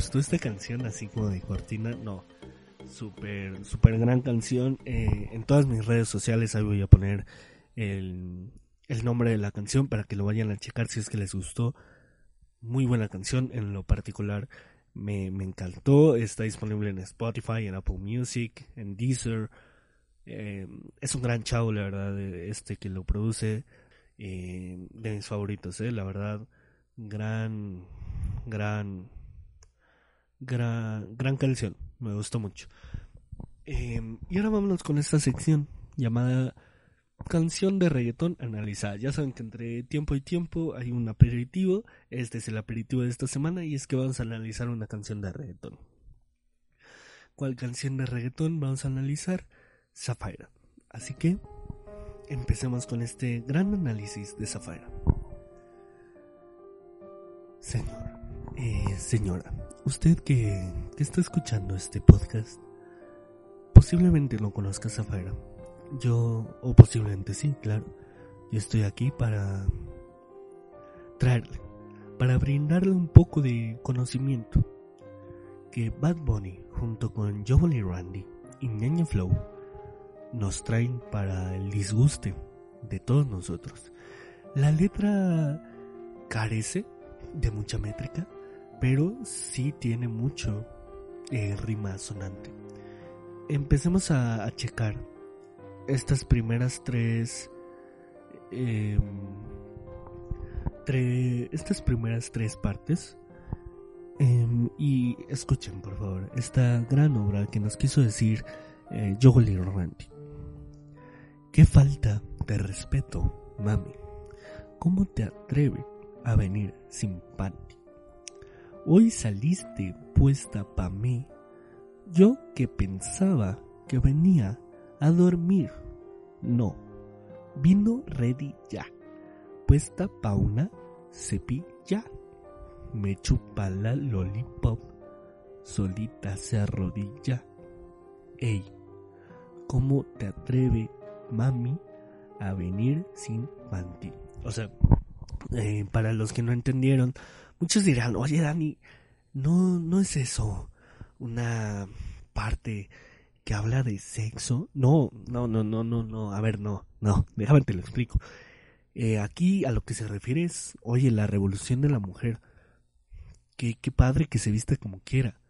Gustó esta canción así como de cortina? No. Súper, súper gran canción. Eh, en todas mis redes sociales ahí voy a poner el, el nombre de la canción para que lo vayan a checar si es que les gustó. Muy buena canción, en lo particular me, me encantó. Está disponible en Spotify, en Apple Music, en Deezer. Eh, es un gran chavo, la verdad, este que lo produce. Eh, de mis favoritos, eh, la verdad. Gran, gran, gran, canción. Me gustó mucho. Eh, y ahora vámonos con esta sección llamada canción de reggaetón analizada. Ya saben que entre tiempo y tiempo hay un aperitivo. Este es el aperitivo de esta semana y es que vamos a analizar una canción de reggaetón. ¿Cuál canción de reggaetón vamos a analizar? Zafaira. Así que empecemos con este gran análisis de Zafaira. Señor, eh, señora, usted que, está escuchando este podcast, posiblemente no conozca a. Yo, o posiblemente sí, claro. Yo estoy aquí para traerle, para brindarle un poco de conocimiento que Bad Bunny junto con y Randy y Ñaña Flow nos traen para el disguste de todos nosotros. La letra carece de mucha métrica, pero sí tiene mucho eh, rima sonante. Empecemos a, a, checar estas primeras tres, eh, estas primeras tres partes. Eh, y escuchen por favor esta gran obra que nos quiso decir eh, Joel Randy. Qué falta de respeto, mami. ¿Cómo te atreves a venir sin panty? Hoy saliste puesta pa' mí, Yo que pensaba que venía a dormir. No, vino ready ya. Puesta pa' una cepilla. Me chupa la lollipop. Solita se arrodilla. Ey, ¿cómo te atreve, mami, a venir sin panty? O sea, eh, para los que no entendieron, muchos dirán, oye Dani, no, no es eso una parte que habla de sexo. No, no, no, no, no, no. A ver, no, no. Déjame te lo explico. Eh, aquí a lo que se refiere es, oye, la revolución de la mujer. Qué, padre que se vista como quiera.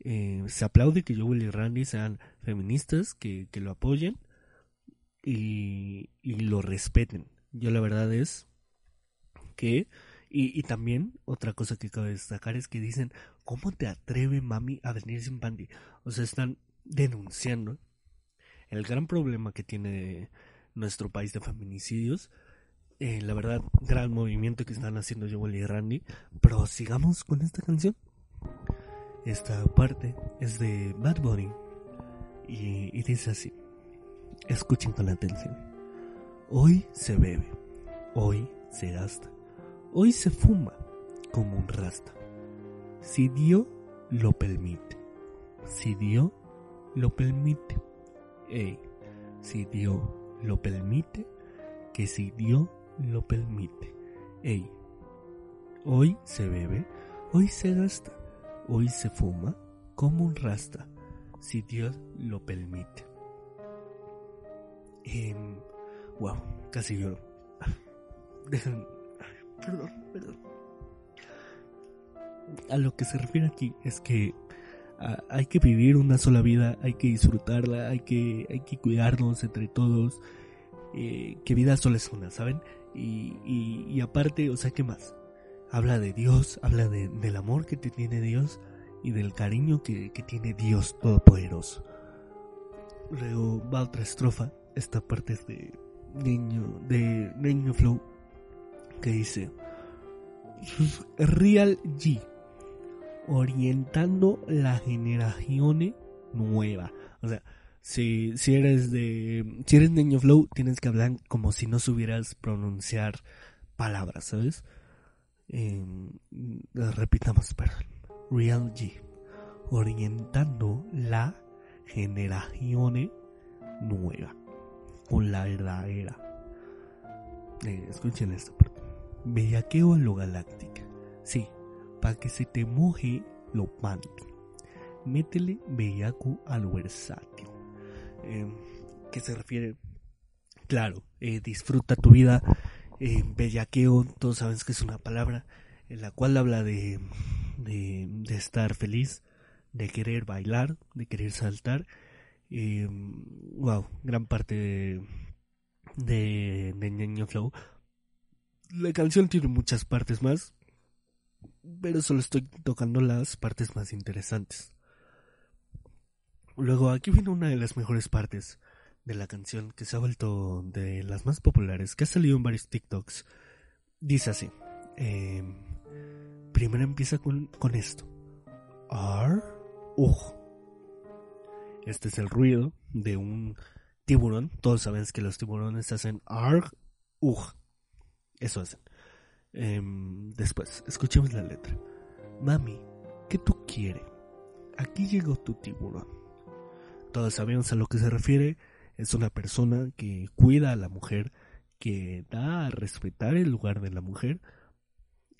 Eh, se aplaude que Joel y Randy sean feministas, que, que lo apoyen y, y lo respeten. Yo la verdad es que y, y, también otra cosa que cabe destacar es que dicen, ¿cómo te atreve mami a venir sin panty? O sea, están denunciando el gran problema que tiene nuestro país de feminicidios. Eh, la verdad, gran movimiento que están haciendo Joel y Randy. Pero sigamos con esta canción. Esta parte es de Bad Bunny. Y, y dice así. Escuchen con atención. Hoy se bebe. Hoy se gasta Hoy se fuma como un rasta. Si Dios lo permite. Si Dios lo permite. Ey, si Dios lo permite. Que si Dios lo permite. Ey, hoy se bebe, hoy se gasta, hoy se fuma como un rasta. Si Dios lo permite. Eh, wow, casi lloro. Perdón, perdón. A lo que se refiere aquí es que a, hay que vivir una sola vida, hay que disfrutarla, hay que, hay que cuidarnos entre todos. Eh, que vida sola es una, ¿saben? Y, aparte, o sea, ¿qué más? Habla de Dios, habla de, del amor que te tiene Dios y del cariño que, que tiene Dios Todopoderoso. Luego va otra estrofa, esta parte es de Niño, de Niño Flow que dice Real G orientando la generación nueva. O sea, si, si eres de si eres niño flow, tienes que hablar como si no supieras pronunciar palabras, ¿sabes? Eh, repitamos, perdón. Real G orientando la generación nueva con la verdadera. Eh, escuchen esto. Bellaqueo a lo galáctica. Sí, para que se te moje lo panty. Métele bellaco a lo versátil. Eh, ¿Qué se refiere? Claro, eh, disfruta tu vida. Eh, bellaqueo, todos saben que es una palabra en la cual habla de, de, estar feliz, de querer bailar, de querer saltar. Eh, wow, gran parte de, de, Flow la canción tiene muchas partes más, pero solo estoy tocando las partes más interesantes. Luego aquí viene una de las mejores partes de la canción que se ha vuelto de las más populares, que ha salido en varios TikToks. Dice así. Eh, primero empieza con, con esto. Ar, uh. Este es el ruido de un tiburón. Todos saben que los tiburones hacen ar, uh. Eso hacen. Eh, después, escuchemos la letra. Mami, ¿qué tú quieres? Aquí llegó tu tiburón. Todos sabemos a lo que se refiere. Es una persona que cuida a la mujer, que da a respetar el lugar de la mujer.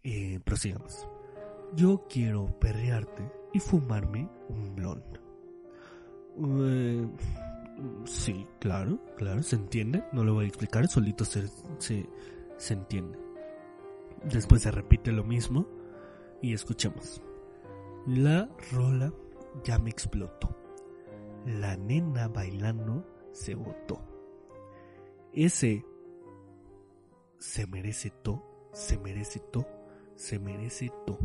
Eh, prosigamos. Yo quiero perrearte y fumarme un blond. Eh, sí, claro, claro, se entiende. No lo voy a explicar, solito se, se entiende. Después se repite lo mismo y escuchemos. La rola ya me explotó. La nena bailando se botó. Ese se merece todo, se merece todo, se merece todo.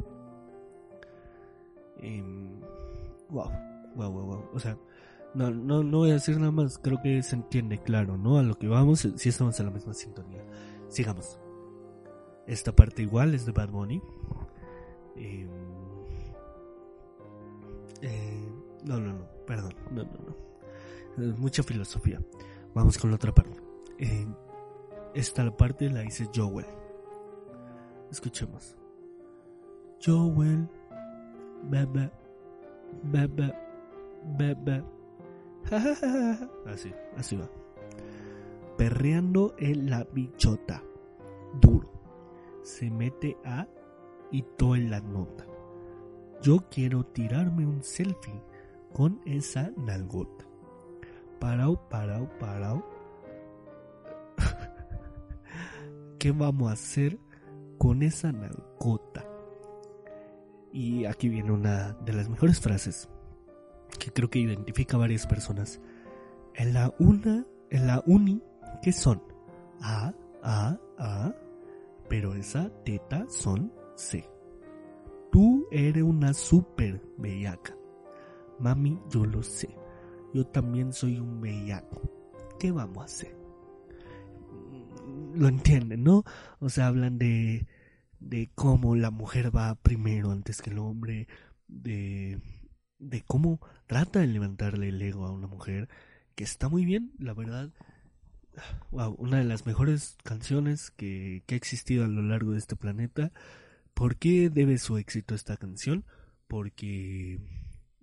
Eh, wow, wow, wow, wow. O sea, no, no, no voy a decir nada más. Creo que se entiende claro, ¿no? A lo que vamos, si estamos en la misma sintonía. Sigamos. Esta parte igual es de Bad Bunny. Eh, eh, No, no, no, perdón. No, no, no. Es mucha filosofía. Vamos con la otra parte. Eh, esta parte la dice Joel. Escuchemos. Joel. Baba. Baba. Baba. Así, así va. Perreando en la bichota. Duro. Se mete a y todo en la nota. Yo quiero tirarme un selfie con esa nalgota. Parao, parao, parao. ¿Qué vamos a hacer con esa nalgota? Y aquí viene una de las mejores frases que creo que identifica a varias personas. En la una, en la uni, ¿qué son? A, A, A, pero esa teta son C. Tú eres una super bellaca. Mami, yo lo sé. Yo también soy un bellaco. ¿Qué vamos a hacer? Lo entienden, ¿no? O sea, hablan de, de cómo la mujer va primero antes que el hombre, de, de cómo trata de levantarle el ego a una mujer, que está muy bien, la verdad. Una de las mejores canciones que, que ha existido a lo largo de este planeta. ¿Por qué debe su éxito esta canción? Porque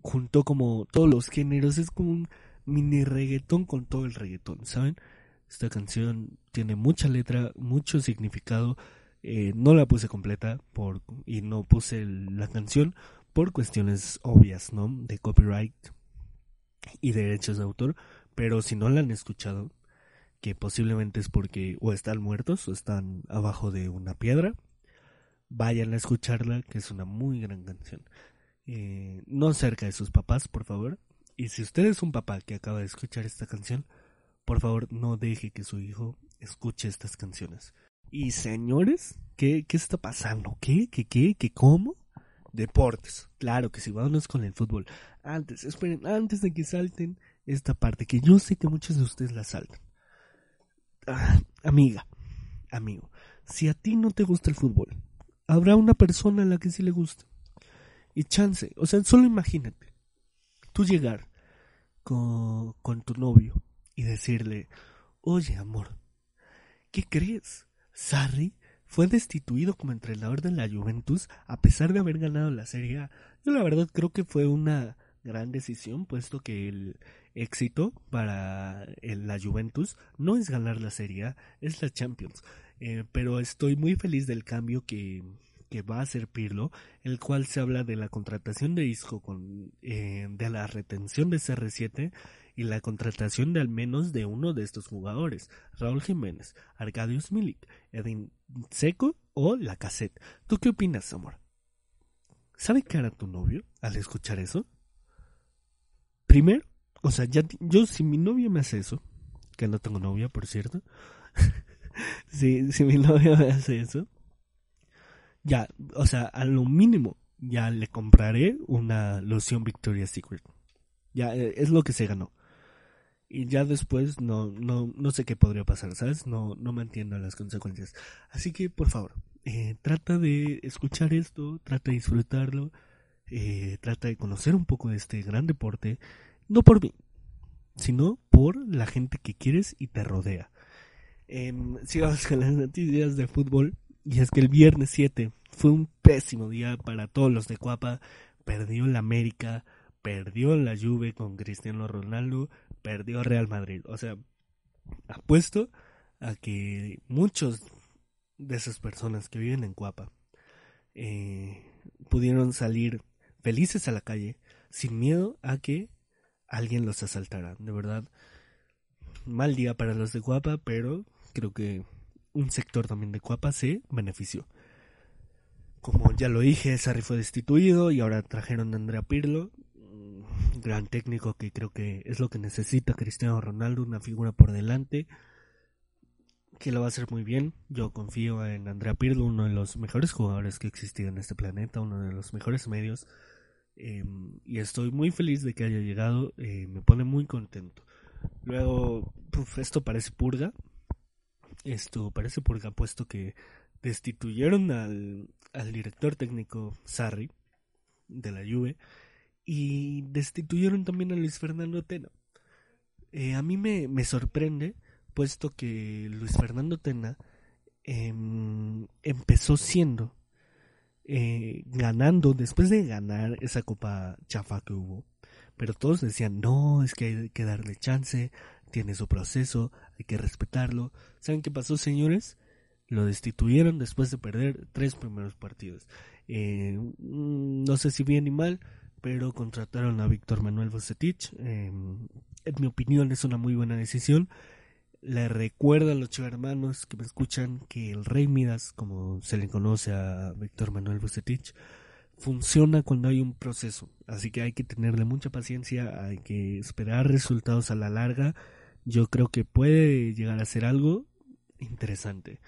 junto como todos los géneros es como un mini reggaetón con todo el reggaetón, ¿saben? Esta canción tiene mucha letra, mucho significado. Eh, no la puse completa por y no puse la canción por cuestiones obvias, ¿no? De copyright y derechos de autor. Pero si no la han escuchado, que posiblemente es porque o están muertos o están abajo de una piedra, vayan a escucharla, que es una muy gran canción. Eh, no cerca de sus papás, por favor. Y si usted es un papá que acaba de escuchar esta canción, por favor no deje que su hijo escuche estas canciones. Y señores, ¿qué, qué está pasando? ¿Qué? ¿Qué? ¿Qué? ¿Qué? ¿Cómo? Deportes. Claro que sí, vámonos con el fútbol. Antes, esperen, antes de que salten esta parte, que yo sé que muchos de ustedes la saltan. Ah, amiga, amigo, si a ti no te gusta el fútbol, habrá una persona a la que sí le gusta. Y chance, o sea, solo imagínate, tú llegar con, con tu novio y decirle, oye amor, ¿qué crees? Sarri fue destituido como entrenador de la Juventus a pesar de haber ganado la Serie A. Yo la verdad creo que fue una gran decisión, puesto que el éxito para la Juventus no es ganar la Serie es la Champions. Eh, pero estoy muy feliz del cambio que, que va a hacer Pirlo, el cual se habla de la contratación de Isco con, eh, de la retención de CR7 y la contratación de al menos de uno de estos jugadores, Raúl Jiménez, Arcadius Milik, Edin Seco o la cassette. ¿Tú qué opinas, amor? ¿Sabe qué hará tu novio al escuchar eso? Primero, o sea, ya, yo si mi novia me hace eso, que no tengo novia, por cierto, si, si mi novia me hace eso, ya, o sea, a lo mínimo ya le compraré una loción Victoria's Secret. Ya eh, es lo que se ganó. Y ya después no, no, no sé qué podría pasar, ¿sabes? No, no me entiendo las consecuencias. Así que, por favor, eh, trata de escuchar esto, trata de disfrutarlo, eh, trata de conocer un poco de este gran deporte, no por mí, sino por la gente que quieres y te rodea. Eh, sigamos con las noticias de fútbol. Y es que el viernes 7 fue un pésimo día para todos los de Cuapa. Perdió la América, perdió la Juve con Cristiano Ronaldo, perdió Real Madrid. O sea, apuesto a que muchos de esas personas que viven en Cuapa eh, pudieron salir felices a la calle sin miedo a que alguien los asaltara. De verdad, mal día para los de Cuapa, pero creo que un sector también de Cuapa se benefició. Como ya lo dije, Sarri fue destituido y ahora trajeron a Andrea Pirlo, gran técnico que creo que es lo que necesita Cristiano Ronaldo, una figura por delante que lo va a hacer muy bien. Yo confío en Andrea Pirlo, uno de los mejores jugadores que ha existido en este planeta, uno de los mejores medios. Eh, y estoy muy feliz de que haya llegado, eh, me pone muy contento. Luego, esto parece purga, esto parece purga puesto que destituyeron al, al director técnico Sarri de la Juve y destituyeron también a Luis Fernando Tena. Eh, a mí me, me, sorprende, puesto que Luis Fernando Tena em, empezó siendo, eh, ganando, después de ganar esa copa chafa que hubo, pero todos decían, no, es que hay que darle chance, tiene su proceso, hay que respetarlo. ¿Saben qué pasó, señores? Lo destituyeron después de perder tres primeros partidos. Eh, mm, no sé si bien ni mal, pero contrataron a Víctor Manuel Vucetich. Em, en mi opinión es una muy buena decisión. Le recuerdo a los hermanos que me escuchan que el Rey Midas, como se le conoce a Víctor Manuel Vucetich, funciona cuando hay un proceso. Así que hay que tenerle mucha paciencia, hay que esperar resultados a la larga. Yo creo que puede llegar a ser algo interesante.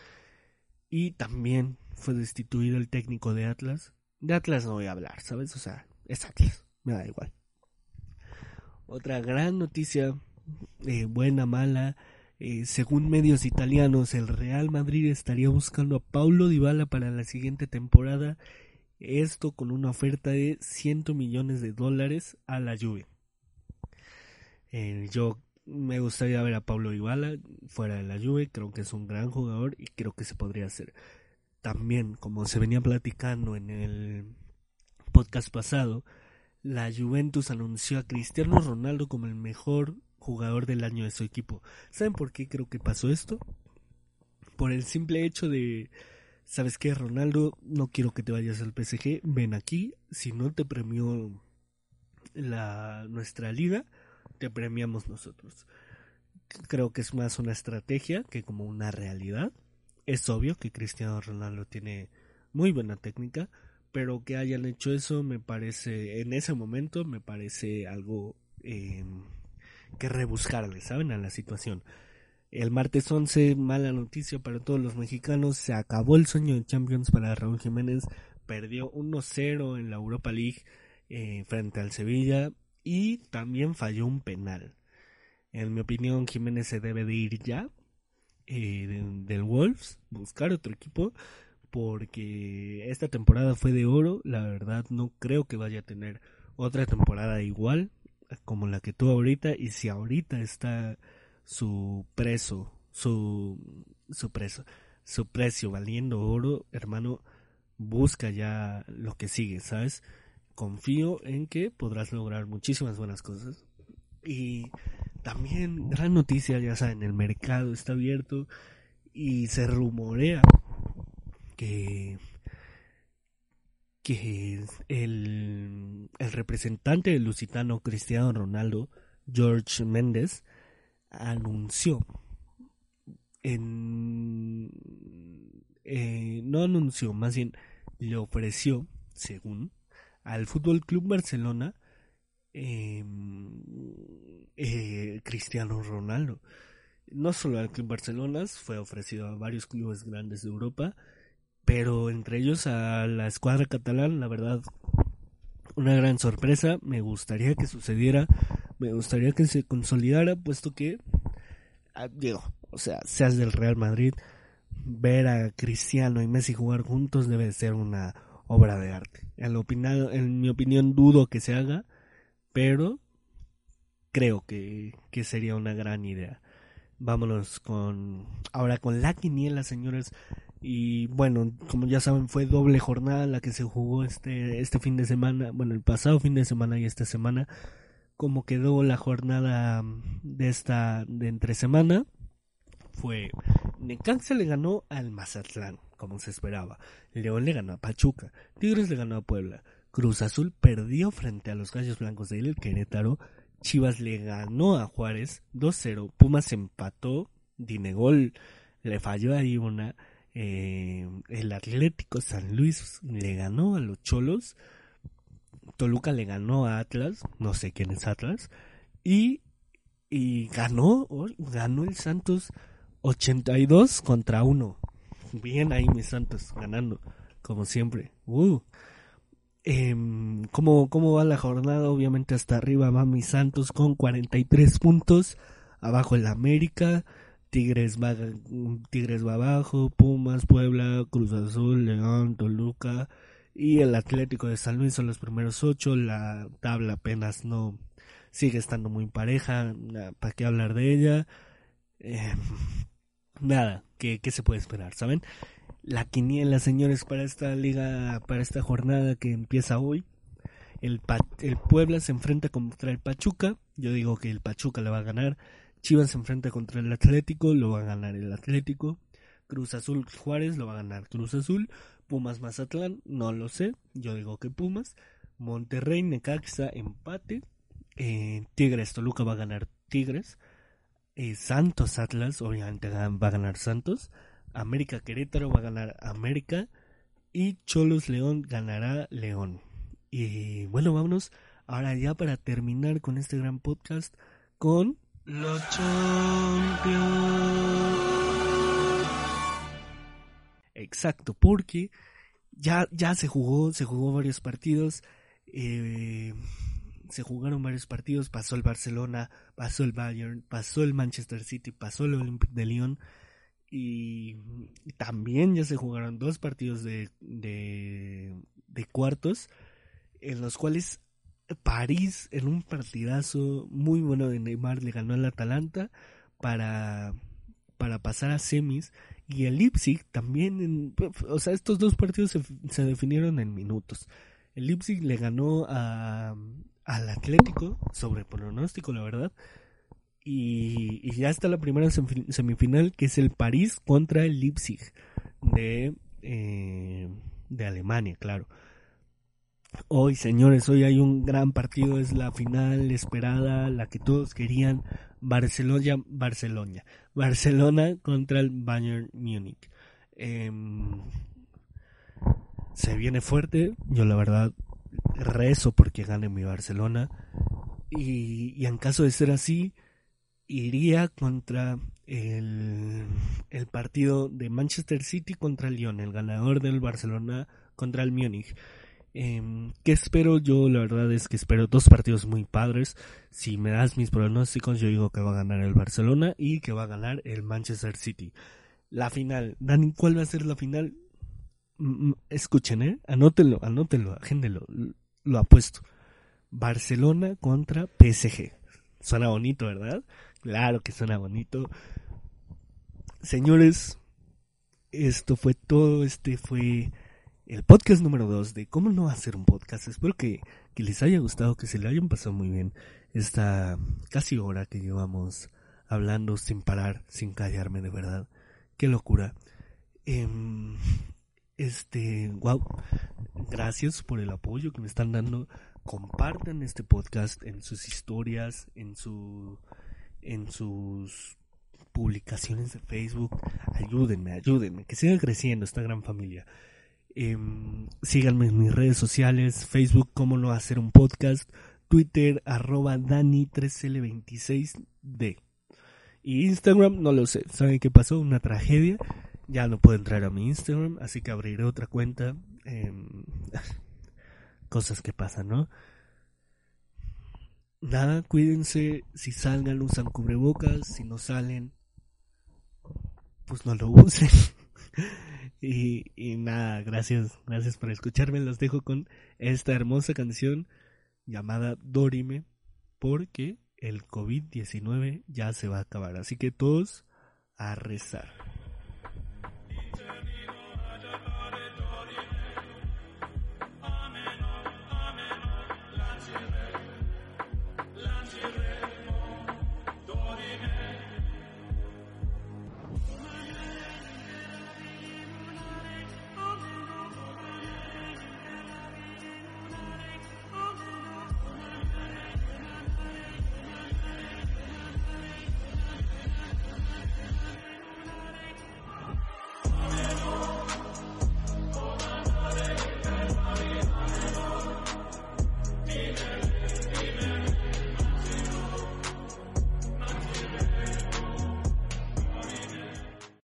Y también fue destituido el técnico de Atlas. De Atlas no voy a hablar, ¿sabes? O sea, es Atlas, me da igual. Otra gran noticia, eh, buena, mala. Eh, según medios italianos, el Real Madrid estaría buscando a Paulo Dybala para la siguiente temporada. Esto con una oferta de 100 millones de dólares a la Juve. Eh, yo me gustaría ver a Paulo Dybala fuera de la Juve, creo que es un gran jugador y creo que se podría hacer. También, como se venía platicando en el podcast pasado, la Juventus anunció a Cristiano Ronaldo como el mejor jugador del año de su equipo. ¿Saben por qué creo que pasó esto? Por el simple hecho de, ¿sabes qué, Ronaldo? No quiero que te vayas al PSG, ven aquí, si no te premió la, nuestra liga, te premiamos nosotros. Creo que es más una estrategia que como una realidad. Es obvio que Cristiano Ronaldo tiene muy buena técnica, pero que hayan hecho eso me parece, en ese momento me parece algo eh, que rebuscarle, ¿saben? A la situación. El martes 11, mala noticia para todos los mexicanos, se acabó el sueño de Champions para Raúl Jiménez, perdió 1-0 en la Europa League eh, frente al Sevilla y también falló un penal. En mi opinión, Jiménez se debe de ir ya eh, del Wolves, buscar otro equipo, porque esta temporada fue de oro. La verdad, no creo que vaya a tener otra temporada igual como la que tuvo ahorita. Y si ahorita está su preso, su, su preso, su precio valiendo oro, hermano, busca ya lo que sigue, ¿sabes? confío en que podrás lograr muchísimas buenas cosas. Y también, gran noticia, ya saben, el mercado está abierto y se rumorea que, que el, el representante del lusitano Cristiano Ronaldo, George Méndez, anunció en eh, no anunció, más bien le ofreció, según al Fútbol Club Barcelona em, eh, Cristiano Ronaldo. No solo al Club Barcelona, fue ofrecido a varios clubes grandes de Europa, pero entre ellos a la escuadra catalán, la verdad, una gran sorpresa. Me gustaría que sucediera, me gustaría que se consolidara, puesto que, ah, digo, o sea, seas del Real Madrid, ver a Cristiano y Messi jugar juntos debe ser una obra de arte. En, en mi opinión dudo que se haga, pero creo que, que sería una gran idea. Vámonos con ahora con la quiniela, señores. Y bueno, como ya saben, fue doble jornada la que se jugó este, este fin de semana, bueno, el pasado fin de semana y esta semana. Como quedó la jornada de esta de entre semana, fue Necaxa le ganó al Mazatlán como se esperaba. León le ganó a Pachuca, Tigres le ganó a Puebla, Cruz Azul perdió frente a los Gallos Blancos de El Querétaro, Chivas le ganó a Juárez 2-0, Pumas empató, Dinegol le falló ahí una, eh, el Atlético San Luis le ganó a los Cholos, Toluca le ganó a Atlas, no sé quién es Atlas, y, y ganó, ganó el Santos 82 contra 1 bien ahí mis Santos, ganando, como siempre. Uh. Em, ¿cómo, ¿Cómo va la jornada? Obviamente hasta arriba va mis Santos con 43 puntos, abajo el América, Tigres va, Tigres va abajo, Pumas, Puebla, Cruz Azul, León, Toluca y el Atlético de San Luis son los primeros ocho, la tabla apenas no sigue estando muy pareja, ¿para qué hablar de ella? Eh, nada, ¿qué, ¿qué se puede esperar, saben? La quiniela, señores, para esta liga, para esta jornada que empieza hoy, el, el Puebla se enfrenta contra el Pachuca, yo digo que el Pachuca le va a ganar, Chivas se enfrenta contra el Atlético, lo va a ganar el Atlético, Cruz Azul Juárez lo va a ganar Cruz Azul, Pumas Mazatlán, no lo sé, yo digo que Pumas, Monterrey Necaxa empate, eh, Tigres Toluca va a ganar Tigres, eh, Santos Atlas obviamente va a ganar Santos, América Querétaro va a ganar América. Y Cholos León ganará León. Y bueno, vámonos ahora ya para terminar con este gran podcast con los Champions. Exacto, porque ya, ya se jugó, se jugó varios partidos, eh, se jugaron varios partidos, pasó el Barcelona, pasó el Bayern, pasó el Manchester City, pasó el Olympique de Lyon y, también ya se jugaron dos partidos de, de, de cuartos en los cuales París en un partidazo muy bueno de Neymar le ganó al Atalanta para, para pasar a semis y el Leipzig también, en, o sea, estos dos partidos se, definieron en minutos. El Leipzig le ganó a, al Atlético sobre pronóstico, la verdad. Y, ya está la primera semifinal, que es el París contra el Leipzig de, eh, de Alemania, claro. Hoy, señores, hoy hay un gran partido, es la final esperada, la que todos querían, Barcelona, Barcelona, Barcelona contra el Bayern Múnich. Em, se viene fuerte, yo la verdad rezo porque gane mi Barcelona y, en caso de ser así, iría contra el, el partido de Manchester City contra el Lyon, el ganador del Barcelona contra el Múnich. Eh, ¿Qué espero? Yo la verdad es que espero dos partidos muy padres. Si me das mis pronósticos, yo digo que va a ganar el Barcelona y que va a ganar el Manchester City. La final. Dani, ¿cuál va a ser la final? escuchen, ¿eh? Anótenlo, anótenlo, agéndenlo. Lo apuesto. Barcelona contra PSG. Suena bonito, ¿verdad? Claro que suena bonito. Señores, esto fue todo. Este fue el podcast número 2 de cómo no hacer un podcast. Espero que, les haya gustado, que se le hayan pasado muy bien esta casi hora que llevamos hablando sin parar, sin callarme de verdad. Qué locura. Em, este, wow. Gracias por el apoyo que me están dando. Compartan este podcast en sus historias, en su en sus publicaciones de Facebook. Ayúdenme, ayúdenme, que siga creciendo esta gran familia. Em, síganme en mis redes sociales, Facebook, cómo no hacer un podcast, Twitter, arroba Dani3L26D. Y Instagram, no lo sé. ¿Saben qué pasó? Una tragedia. Ya no puedo entrar a mi Instagram, así que abriré otra cuenta. Em, cosas que pasan, ¿no? Nada, cuídense. Si salgan, usan cubrebocas. Si no salen, pues no lo usen. Y, nada, gracias, gracias por escucharme. Los dejo con esta hermosa canción llamada Dorime, porque el COVID-19 ya se va a acabar. Así que todos a rezar.